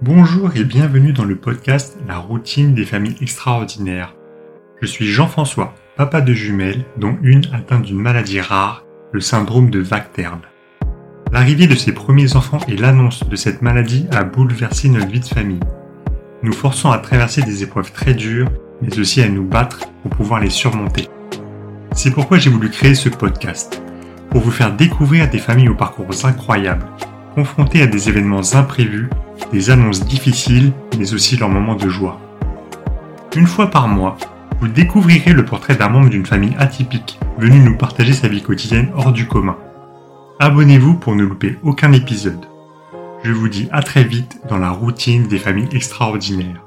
Bonjour et bienvenue dans le podcast La routine des familles extraordinaires. Je suis Jean-François, papa de jumelles, dont une atteinte d'une maladie rare, le syndrome de Vacterne. L'arrivée de ses premiers enfants et l'annonce de cette maladie a bouleversé notre vie de famille, nous forçant à traverser des épreuves très dures, mais aussi à nous battre pour pouvoir les surmonter. C'est pourquoi j'ai voulu créer ce podcast, pour vous faire découvrir des familles aux parcours incroyables, confrontées à des événements imprévus, des annonces difficiles, mais aussi leurs moments de joie. Une fois par mois, vous découvrirez le portrait d'un membre d'une famille atypique venu nous partager sa vie quotidienne hors du commun. Abonnez-vous pour ne louper aucun épisode. Je vous dis à très vite dans la routine des familles extraordinaires.